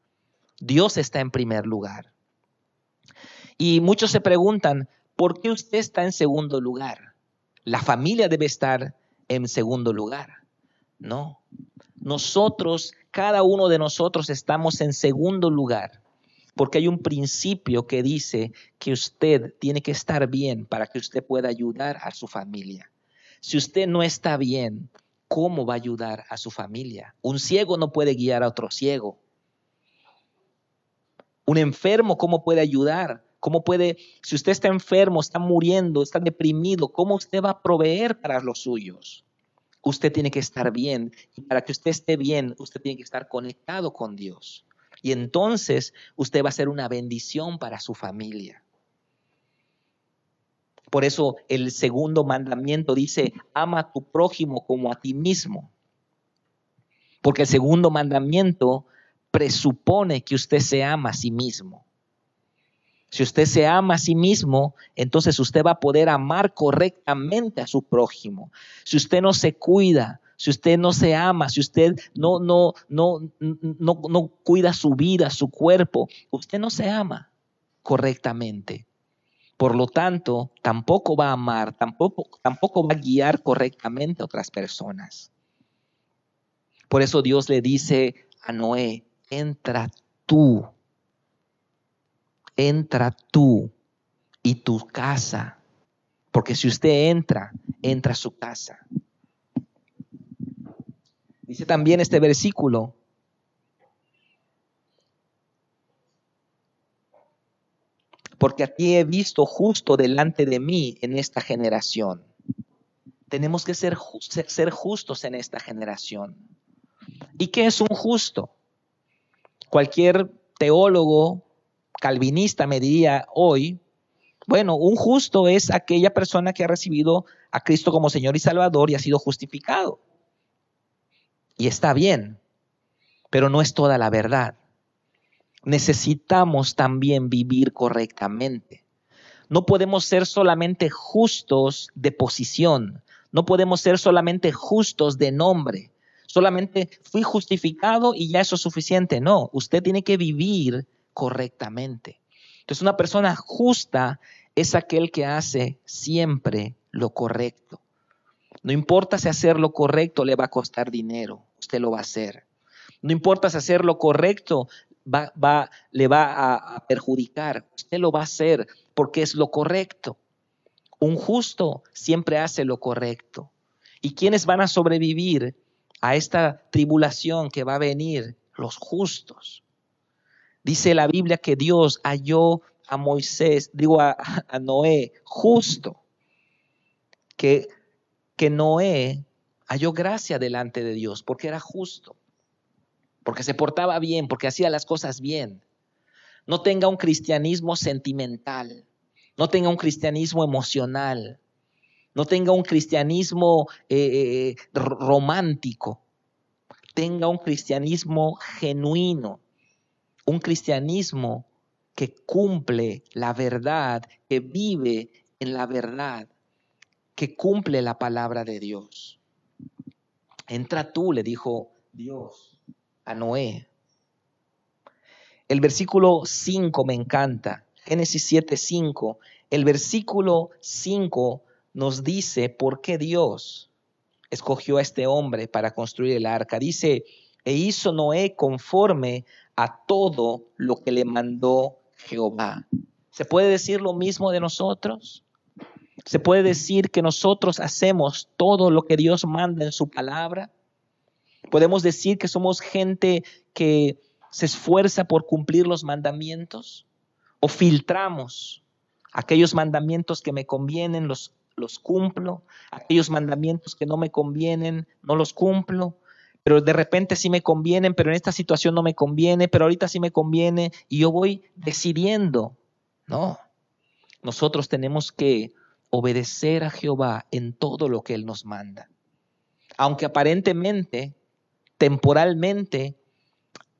Dios está en primer lugar. Y muchos se preguntan, ¿por qué usted está en segundo lugar? La familia debe estar en segundo lugar. No. Nosotros, cada uno de nosotros estamos en segundo lugar porque hay un principio que dice que usted tiene que estar bien para que usted pueda ayudar a su familia. Si usted no está bien, ¿cómo va a ayudar a su familia? Un ciego no puede guiar a otro ciego. Un enfermo, ¿cómo puede ayudar? ¿Cómo puede, si usted está enfermo, está muriendo, está deprimido, cómo usted va a proveer para los suyos? Usted tiene que estar bien y para que usted esté bien, usted tiene que estar conectado con Dios. Y entonces usted va a ser una bendición para su familia. Por eso el segundo mandamiento dice, ama a tu prójimo como a ti mismo. Porque el segundo mandamiento presupone que usted se ama a sí mismo. Si usted se ama a sí mismo, entonces usted va a poder amar correctamente a su prójimo. Si usted no se cuida, si usted no se ama, si usted no, no, no, no, no cuida su vida, su cuerpo, usted no se ama correctamente. Por lo tanto, tampoco va a amar, tampoco, tampoco va a guiar correctamente a otras personas. Por eso Dios le dice a Noé, entra tú, entra tú y tu casa, porque si usted entra, entra su casa. Dice también este versículo, porque a ti he visto justo delante de mí en esta generación. Tenemos que ser, ser justos en esta generación. ¿Y qué es un justo? Cualquier teólogo calvinista me diría hoy, bueno, un justo es aquella persona que ha recibido a Cristo como Señor y Salvador y ha sido justificado. Y está bien, pero no es toda la verdad. Necesitamos también vivir correctamente. No podemos ser solamente justos de posición, no podemos ser solamente justos de nombre. Solamente fui justificado y ya eso es suficiente. No, usted tiene que vivir correctamente. Entonces una persona justa es aquel que hace siempre lo correcto. No importa si hacer lo correcto le va a costar dinero, usted lo va a hacer. No importa si hacer lo correcto le va a, a perjudicar, usted lo va a hacer porque es lo correcto. Un justo siempre hace lo correcto. ¿Y quiénes van a sobrevivir a esta tribulación que va a venir? Los justos. Dice la Biblia que Dios halló a Moisés, digo a, Noé, justo, que que Noé halló gracia delante de Dios porque era justo, porque se portaba bien, porque hacía las cosas bien. No tenga un cristianismo sentimental, no tenga un cristianismo emocional, no tenga un cristianismo eh, eh, romántico, tenga un cristianismo genuino, un cristianismo que cumple la verdad, que vive en la verdad que cumple la palabra de Dios. Entra tú, le dijo Dios a Noé. El versículo 5 me encanta. Génesis 7, 5. El versículo 5 nos dice por qué Dios escogió a este hombre para construir el arca. Dice, e hizo Noé conforme a todo lo que le mandó Jehová. ¿Se puede decir lo mismo de nosotros? ¿Se puede decir que nosotros hacemos todo lo que Dios manda en su palabra? ¿Podemos decir que somos gente que se esfuerza por cumplir los mandamientos? ¿O filtramos aquellos mandamientos que me convienen, los, los cumplo? Aquellos mandamientos que no me convienen, no los cumplo? Pero de repente sí me convienen, pero en esta situación no me conviene, pero ahorita sí me conviene y yo voy decidiendo. No, nosotros tenemos que obedecer a Jehová en todo lo que Él nos manda. Aunque aparentemente, temporalmente,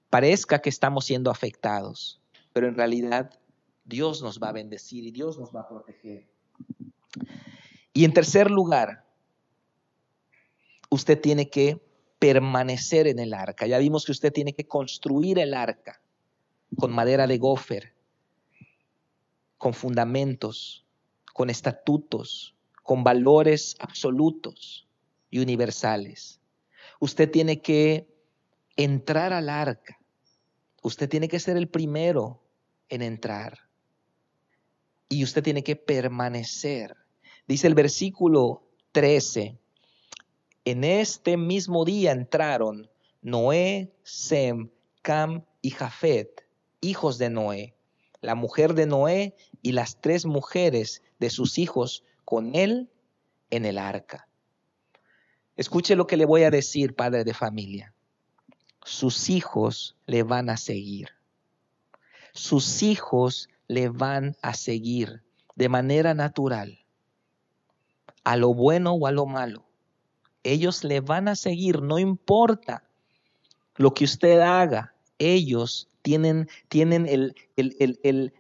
parezca que estamos siendo afectados, pero en realidad Dios nos va a bendecir y Dios nos va a proteger. Y en tercer lugar, usted tiene que permanecer en el arca. Ya vimos que usted tiene que construir el arca con madera de gofer, con fundamentos, con estatutos, con valores absolutos y universales. Usted tiene que entrar al arca. Usted tiene que ser el primero en entrar. Y usted tiene que permanecer. Dice el versículo 13, en este mismo día entraron Noé, Sem, Cam y Jafet, hijos de Noé, la mujer de Noé y las tres mujeres de sus hijos con él en el arca. Escuche lo que le voy a decir, padre de familia. Sus hijos le van a seguir. Sus hijos le van a seguir de manera natural, a lo bueno o a lo malo ellos le van a seguir, no importa lo que usted haga, ellos tienen,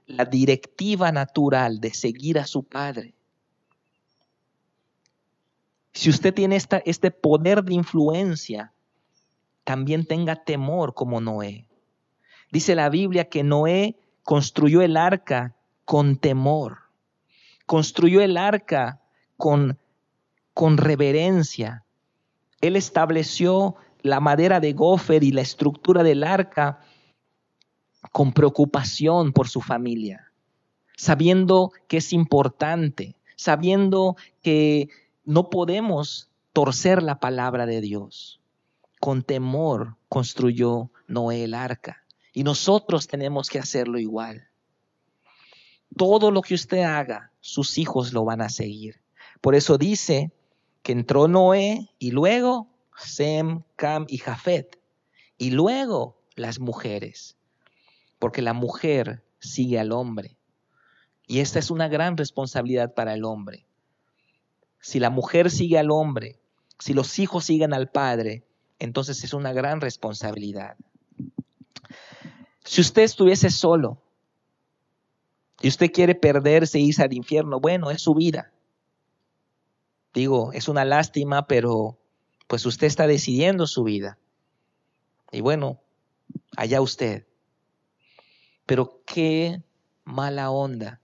la directiva natural de seguir a su padre. Si usted tiene este poder de influencia, también tenga temor como Noé. Dice la Biblia que Noé construyó el arca con temor, construyó el arca con, con reverencia, él estableció la madera de gofer y la estructura del arca con preocupación por su familia, sabiendo que es importante, sabiendo que no podemos torcer la palabra de Dios. Con temor construyó Noé el arca y nosotros tenemos que hacerlo igual. Todo lo que usted haga, sus hijos lo van a seguir. Por eso dice que entró Noé y luego Sem, Cam y Jafet. Y luego las mujeres, porque la mujer sigue al hombre. Y esta es una gran responsabilidad para el hombre. Si la mujer sigue al hombre, si los hijos siguen al padre, entonces es una gran responsabilidad. Si usted estuviese solo y usted quiere perderse e irse al infierno, bueno, es su vida. Digo, es una lástima, pero pues usted está decidiendo su vida. Y bueno, allá usted. Pero qué mala onda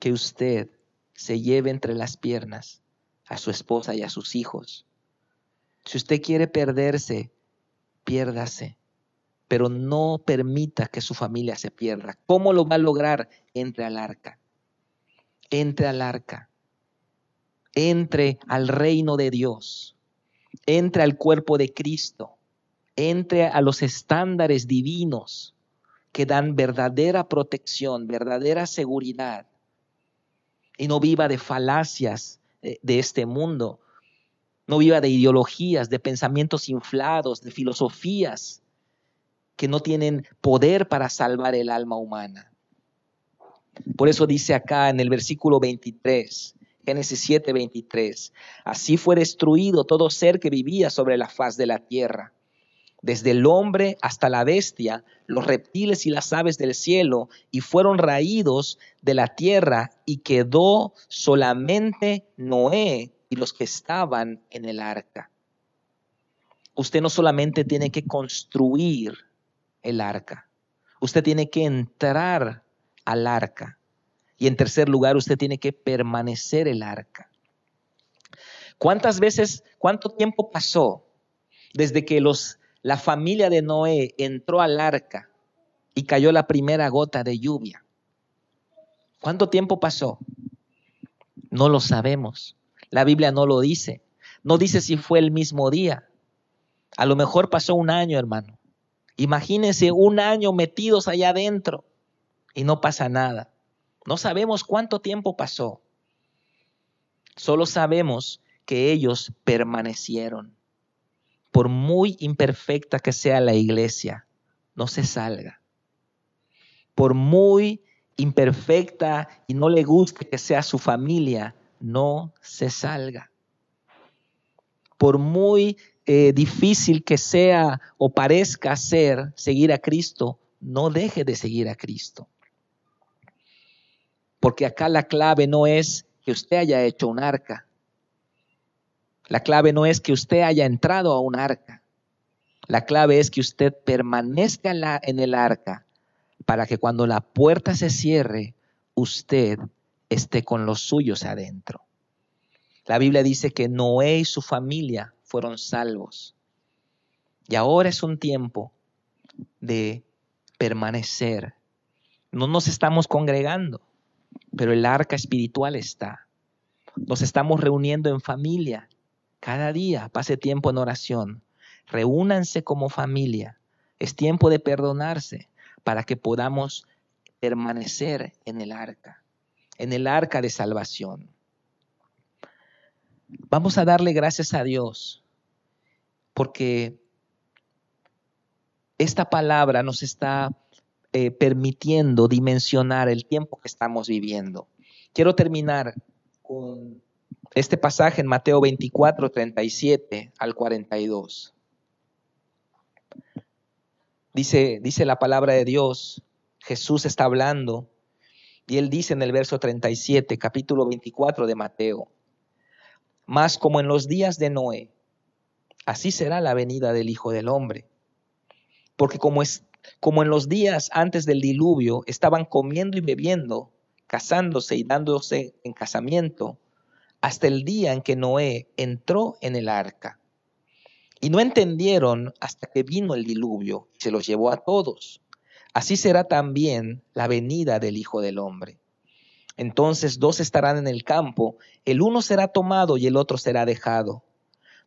que usted se lleve entre las piernas a su esposa y a sus hijos. Si usted quiere perderse, piérdase, pero no permita que su familia se pierda. ¿Cómo lo va a lograr? Entre al arca. Entre al arca entre al reino de Dios, entre al cuerpo de Cristo, entre a los estándares divinos que dan verdadera protección, verdadera seguridad, y no viva de falacias eh, de este mundo, no viva de ideologías, de pensamientos inflados, de filosofías que no tienen poder para salvar el alma humana. Por eso dice acá en el versículo 23, Génesis 7:23. Así fue destruido todo ser que vivía sobre la faz de la tierra, desde el hombre hasta la bestia, los reptiles y las aves del cielo, y fueron raídos de la tierra, y quedó solamente Noé y los que estaban en el arca. Usted no solamente tiene que construir el arca, usted tiene que entrar al arca. Y en tercer lugar, usted tiene que permanecer el arca. ¿Cuántas veces, cuánto tiempo pasó desde que los, la familia de Noé entró al arca y cayó la primera gota de lluvia. ¿Cuánto tiempo pasó? No lo sabemos. La Biblia no lo dice. No dice si fue el mismo día. A lo mejor pasó un año, hermano. Imagínense un año metidos allá adentro y no pasa nada. No sabemos cuánto tiempo pasó. Solo sabemos que ellos permanecieron. Por muy imperfecta que sea la iglesia, no se salga. Por muy imperfecta y no le guste que sea su familia, no se salga. Por muy eh, difícil que sea o parezca ser seguir a Cristo, no deje de seguir a Cristo. Porque acá la clave no es que usted haya hecho un arca. La clave no es que usted haya entrado a un arca. La clave es que usted permanezca en el arca para que cuando la puerta se cierre, usted esté con los suyos adentro. La Biblia dice que Noé y su familia fueron salvos. Y ahora es un tiempo de permanecer. No nos estamos congregando, pero el arca espiritual está. Nos estamos reuniendo en familia. Cada día pase tiempo en oración. Reúnanse como familia. Es tiempo de perdonarse para que podamos permanecer en el arca, en el arca de salvación. Vamos a darle gracias a Dios porque esta palabra nos está eh, permitiendo dimensionar el tiempo que estamos viviendo. Quiero terminar con este pasaje en Mateo 24, 37 al 42. Dice, dice la palabra de Dios, Jesús está hablando y él dice en el verso 37, capítulo 24 de Mateo, más como en los días de Noé, así será la venida del Hijo del Hombre. Porque como, es, como en los días antes del diluvio estaban comiendo y bebiendo, casándose y dándose en casamiento, hasta el día en que Noé entró en el arca. Y no entendieron hasta que vino el diluvio y se los llevó a todos. Así será también la venida del Hijo del Hombre. Entonces dos estarán en el campo, el uno será tomado y el otro será dejado.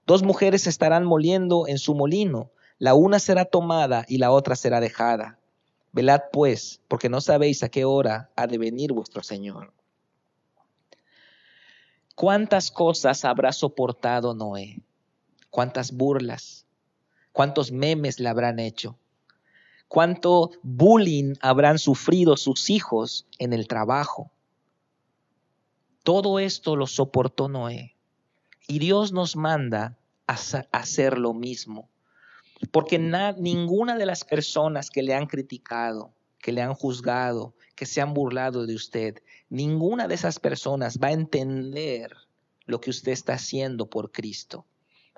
Dos mujeres estarán moliendo en su molino, la una será tomada y la otra será dejada. Velad pues, porque no sabéis a qué hora ha de venir vuestro Señor. ¿Cuántas cosas habrá soportado Noé? ¿Cuántas burlas? ¿Cuántos memes le habrán hecho? ¿Cuánto bullying habrán sufrido sus hijos en el trabajo? Todo esto lo soportó Noé. Y Dios nos manda a hacer lo mismo. Porque ninguna de las personas que le han criticado, que le han juzgado, que se han burlado de usted, ninguna de esas personas va a entender lo que usted está haciendo por Cristo,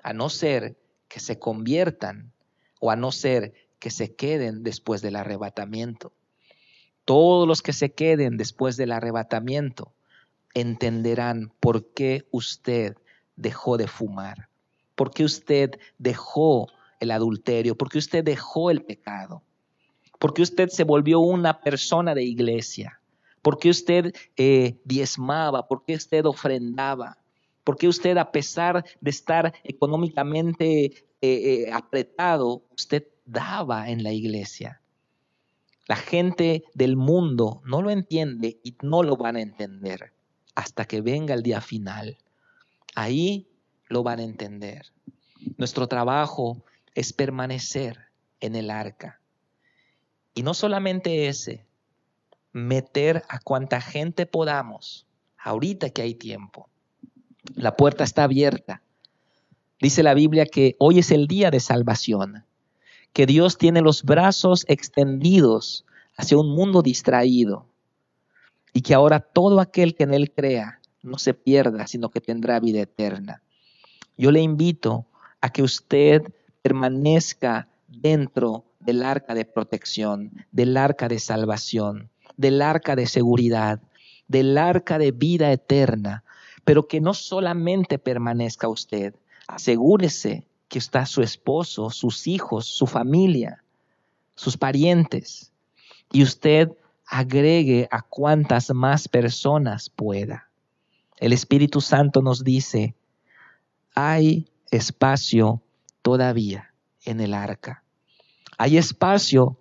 a no ser que se conviertan o a no ser que se queden después del arrebatamiento. Todos los que se queden después del arrebatamiento entenderán por qué usted dejó de fumar, por qué usted dejó el adulterio, por qué usted dejó el pecado, por qué usted se volvió una persona de iglesia, por qué usted eh, diezmaba, por qué usted ofrendaba, por qué usted a pesar de estar económicamente eh, eh, apretado, usted daba en la iglesia. La gente del mundo no lo entiende y no lo van a entender hasta que venga el día final. Ahí lo van a entender. Nuestro trabajo es permanecer en el arca. Y no solamente ese, meter a cuanta gente podamos, ahorita que hay tiempo. La puerta está abierta. Dice la Biblia que hoy es el día de salvación, que Dios tiene los brazos extendidos hacia un mundo distraído y que ahora todo aquel que en Él crea no se pierda, sino que tendrá vida eterna. Yo le invito a que usted permanezca dentro del arca de protección, del arca de salvación, del arca de seguridad, del arca de vida eterna, pero que no solamente permanezca usted, asegúrese que está su esposo, sus hijos, su familia, sus parientes, y usted agregue a cuantas más personas pueda. El Espíritu Santo nos dice, hay espacio todavía en el arca. Hay espacio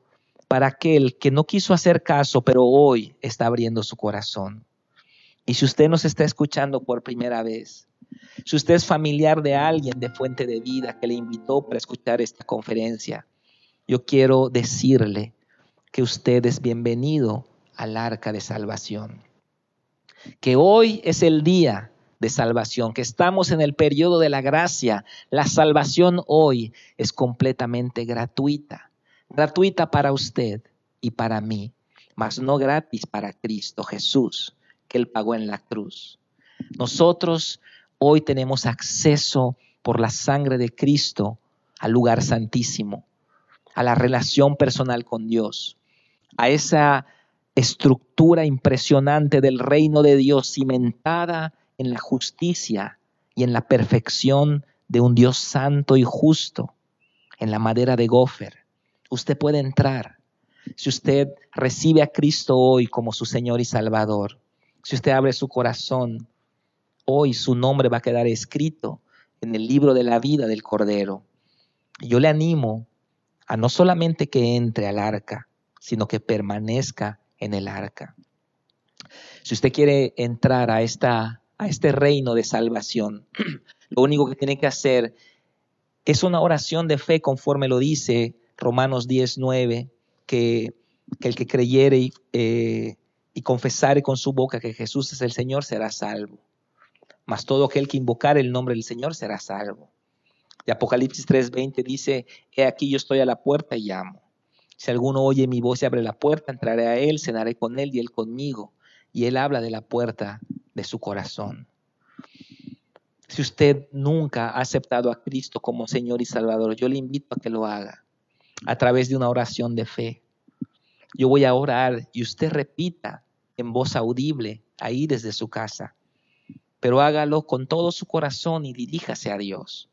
para aquel que no quiso hacer caso, pero hoy está abriendo su corazón. Y si usted nos está escuchando por primera vez, si usted es familiar de alguien de Fuente de Vida que le invitó para escuchar esta conferencia, yo quiero decirle que usted es bienvenido al arca de salvación. Que hoy es el día de salvación, que estamos en el periodo de la gracia. La salvación hoy es completamente gratuita. Gratuita para usted y para mí, mas no gratis para Cristo Jesús, que Él pagó en la cruz. Nosotros hoy tenemos acceso por la sangre de Cristo al lugar santísimo, a la relación personal con Dios, a esa estructura impresionante del reino de Dios cimentada en la justicia y en la perfección de un Dios santo y justo, en la madera de gofer. Usted puede entrar. Si usted recibe a Cristo hoy como su Señor y Salvador, si usted abre su corazón, hoy su nombre va a quedar escrito en el libro de la vida del Cordero. Yo le animo a no solamente que entre al arca, sino que permanezca en el arca. Si usted quiere entrar a, esta, a este reino de salvación, lo único que tiene que hacer es una oración de fe conforme lo dice Romanos 19, que, el que creyere y, eh, y confesare con su boca que Jesús es el Señor será salvo. Mas todo aquel que invocar el nombre del Señor será salvo. Y Apocalipsis 3:20 dice, he aquí yo estoy a la puerta y llamo. Si alguno oye mi voz y abre la puerta, entraré a él, cenaré con él y él conmigo. Y él habla de la puerta de su corazón. Si usted nunca ha aceptado a Cristo como Señor y Salvador, yo le invito a que lo haga a través de una oración de fe. Yo voy a orar y usted repita en voz audible ahí desde su casa, pero hágalo con todo su corazón y diríjase a Dios.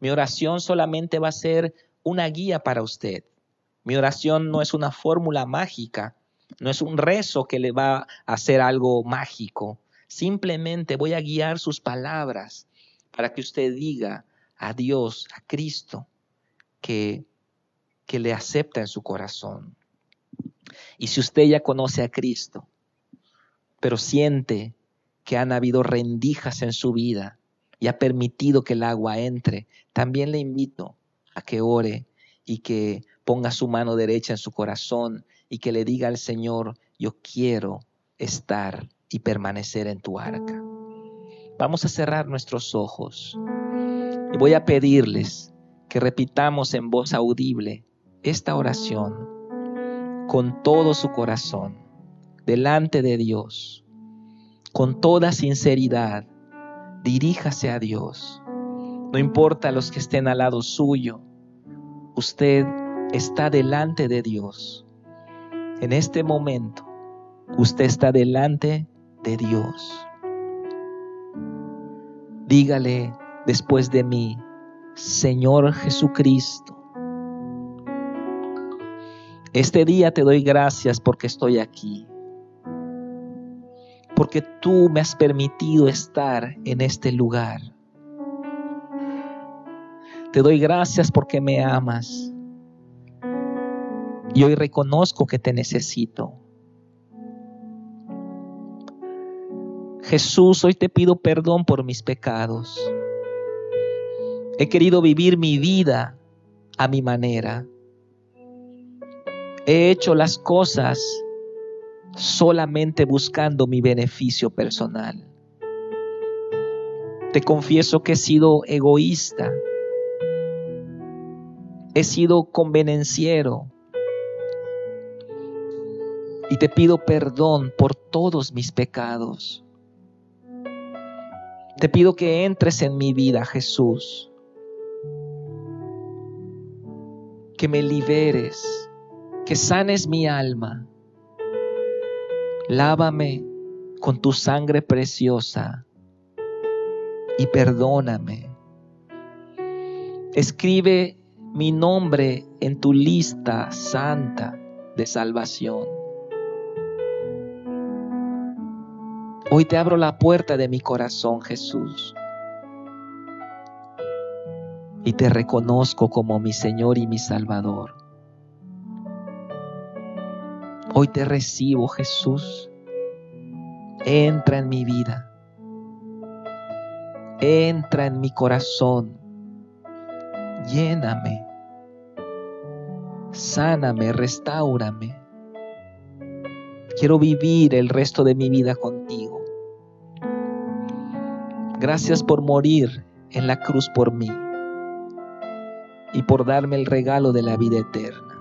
Mi oración solamente va a ser una guía para usted. Mi oración no es una fórmula mágica, no es un rezo que le va a hacer algo mágico. Simplemente voy a guiar sus palabras para que usted diga a Dios, a Cristo, que, que le acepta en su corazón. Y si usted ya conoce a Cristo, pero siente que han habido rendijas en su vida y ha permitido que el agua entre, también le invito a que ore y que ponga su mano derecha en su corazón y que le diga al Señor, yo quiero estar y permanecer en tu arca. Vamos a cerrar nuestros ojos y voy a pedirles que repitamos en voz audible esta oración con todo su corazón, delante de Dios, con toda sinceridad. Diríjase a Dios. No importa los que estén al lado suyo, usted está delante de Dios. En este momento, usted está delante de Dios. Dígale después de mí, Señor Jesucristo, este día te doy gracias porque estoy aquí, porque tú me has permitido estar en este lugar. Te doy gracias porque me amas y hoy reconozco que te necesito. Jesús, hoy te pido perdón por mis pecados. He querido vivir mi vida a mi manera. He hecho las cosas solamente buscando mi beneficio personal. Te confieso que he sido egoísta. He sido convenenciero y te pido perdón por todos mis pecados. Te pido que entres en mi vida, Jesús. Que me liberes, que sanes mi alma. Lávame con tu sangre preciosa y perdóname. Escribe mi nombre en tu lista santa de salvación. Hoy te abro la puerta de mi corazón, Jesús. Y te reconozco como mi Señor y mi Salvador. Hoy te recibo, Jesús. Entra en mi vida. Entra en mi corazón. Lléname. Sáname, restaurame. Quiero vivir el resto de mi vida contigo. Gracias por morir en la cruz por mí y por darme el regalo de la vida eterna.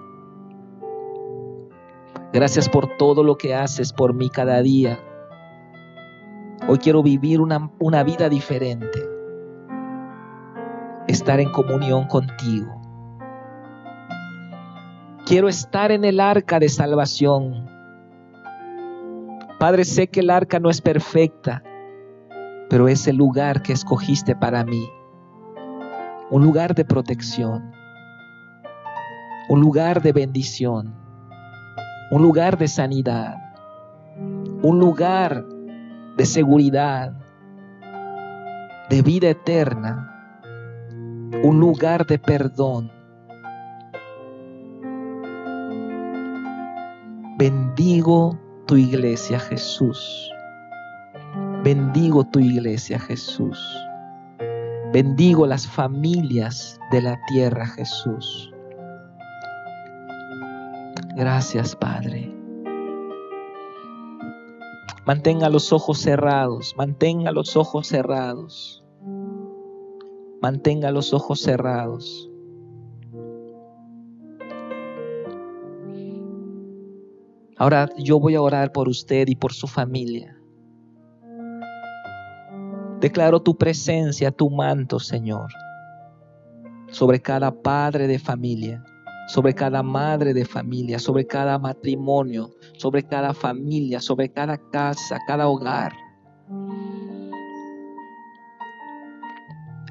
Gracias por todo lo que haces por mí cada día. Hoy quiero vivir una, una vida diferente. Estar en comunión contigo. Quiero estar en el arca de salvación. Padre, sé que el arca no es perfecta, pero es el lugar que escogiste para mí. Un lugar de protección. Un lugar de bendición un lugar de sanidad, un lugar de seguridad, de vida eterna, un lugar de perdón. Bendigo tu iglesia, Jesús. Bendigo tu iglesia, Jesús. Bendigo las familias de la tierra, Jesús. Gracias, Padre. Mantenga los ojos cerrados, mantenga los ojos cerrados. Mantenga los ojos cerrados. Ahora yo voy a orar por usted y por su familia. Declaro tu presencia, tu manto, Señor, sobre cada padre de familia sobre cada madre de familia, sobre cada matrimonio, sobre cada familia, sobre cada casa, cada hogar.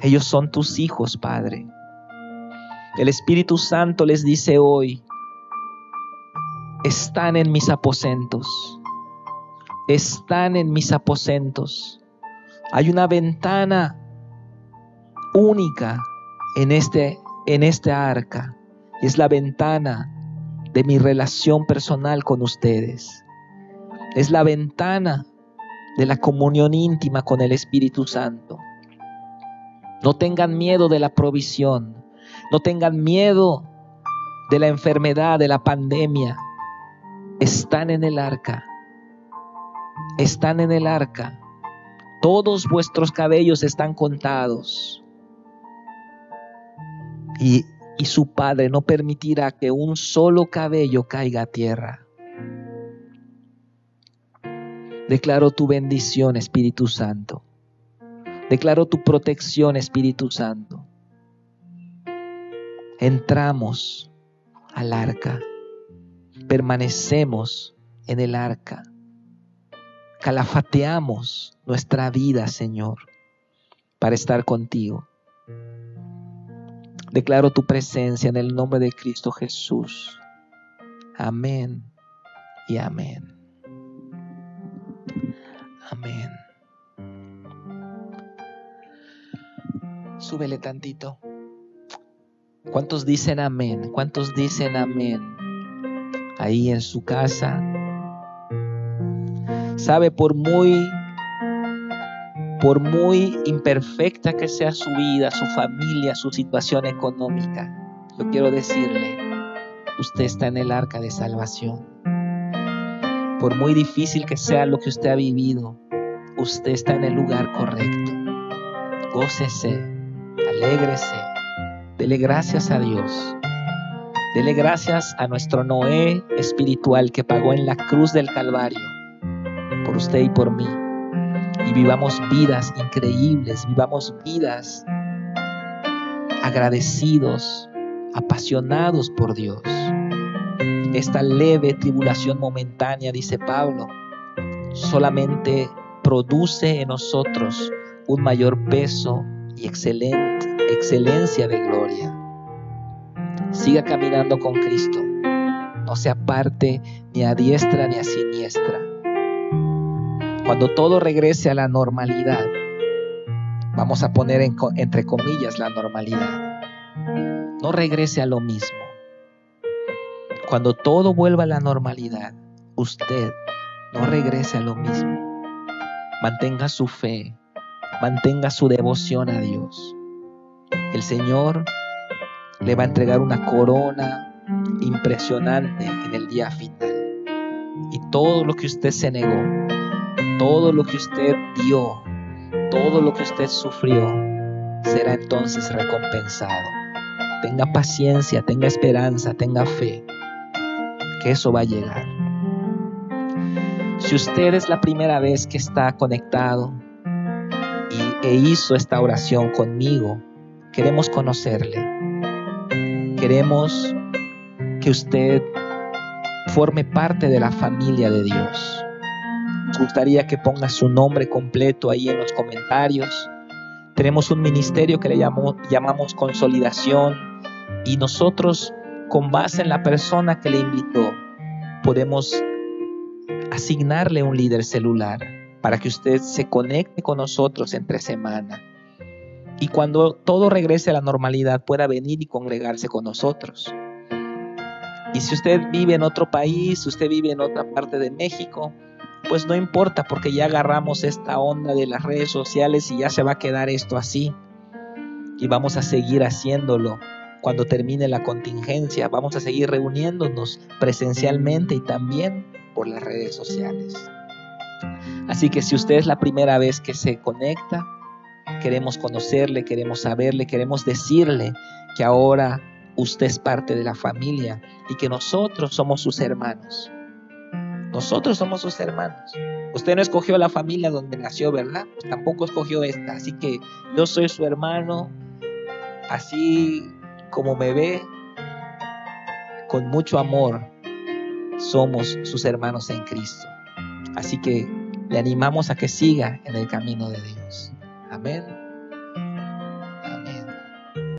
Ellos son tus hijos, Padre. El Espíritu Santo les dice hoy, están en mis aposentos, están en mis aposentos. Hay una ventana única en este, en este arca es la ventana de mi relación personal con ustedes. Es la ventana de la comunión íntima con el Espíritu Santo. No tengan miedo de la provisión. No tengan miedo de la enfermedad, de la pandemia. Están en el arca. Están en el arca. Todos vuestros cabellos están contados. Y y su Padre no permitirá que un solo cabello caiga a tierra. Declaro tu bendición, Espíritu Santo. Declaro tu protección, Espíritu Santo. Entramos al arca. Permanecemos en el arca. Calafateamos nuestra vida, Señor, para estar contigo. Declaro tu presencia en el nombre de Cristo Jesús. Amén y amén. Amén. Súbele tantito. ¿Cuántos dicen amén? ¿Cuántos dicen amén? Ahí en su casa. Sabe, por muy por muy imperfecta que sea su vida, su familia, su situación económica, yo quiero decirle, usted está en el arca de salvación. Por muy difícil que sea lo que usted ha vivido, usted está en el lugar correcto. Gócese, alégrese, dele gracias a Dios. Dele gracias a nuestro Noé espiritual que pagó en la cruz del Calvario por usted y por mí y vivamos vidas increíbles, vivamos vidas agradecidos, apasionados por Dios. Esta leve tribulación momentánea, dice Pablo, solamente produce en nosotros un mayor peso y excelente, excelencia de gloria. Siga caminando con Cristo. no se aparte ni a diestra ni a siniestra. Cuando todo regrese a la normalidad, vamos a poner entre comillas la normalidad, no regrese a lo mismo. Cuando todo vuelva a la normalidad, usted no regrese a lo mismo. Mantenga su fe, mantenga su devoción a Dios. El Señor le va a entregar una corona impresionante en el día final. Y todo lo que usted se negó, todo lo que usted dio, todo lo que usted sufrió, será entonces recompensado. Tenga paciencia, tenga esperanza, tenga fe, que eso va a llegar. Si usted es la primera vez que está conectado y, e hizo esta oración conmigo, queremos conocerle. Queremos que usted forme parte de la familia de Dios. Gustaría que ponga su nombre completo ahí en los comentarios. Tenemos un ministerio que le llamamos consolidación y nosotros con base en la persona que le invitó podemos asignarle un líder celular para que usted se conecte con nosotros entre semana. Y cuando todo regrese a la normalidad pueda venir y congregarse con nosotros. Y si usted vive en otro país, usted vive en otra parte de México, pues no importa porque ya agarramos esta onda de las redes sociales y ya se va a quedar esto así. Y vamos a seguir haciéndolo cuando termine la contingencia. Vamos a seguir reuniéndonos presencialmente y también por las redes sociales. Así que si usted es la primera vez que se conecta, queremos conocerle, queremos saberle, queremos decirle que ahora usted es parte de la familia y que nosotros somos sus hermanos. Nosotros somos sus hermanos. Usted no escogió la familia donde nació, ¿verdad? Pues tampoco escogió esta. Así que yo soy su hermano, así como me ve, con mucho amor, somos sus hermanos en Cristo. Así que le animamos a que siga en el camino de Dios. Amén.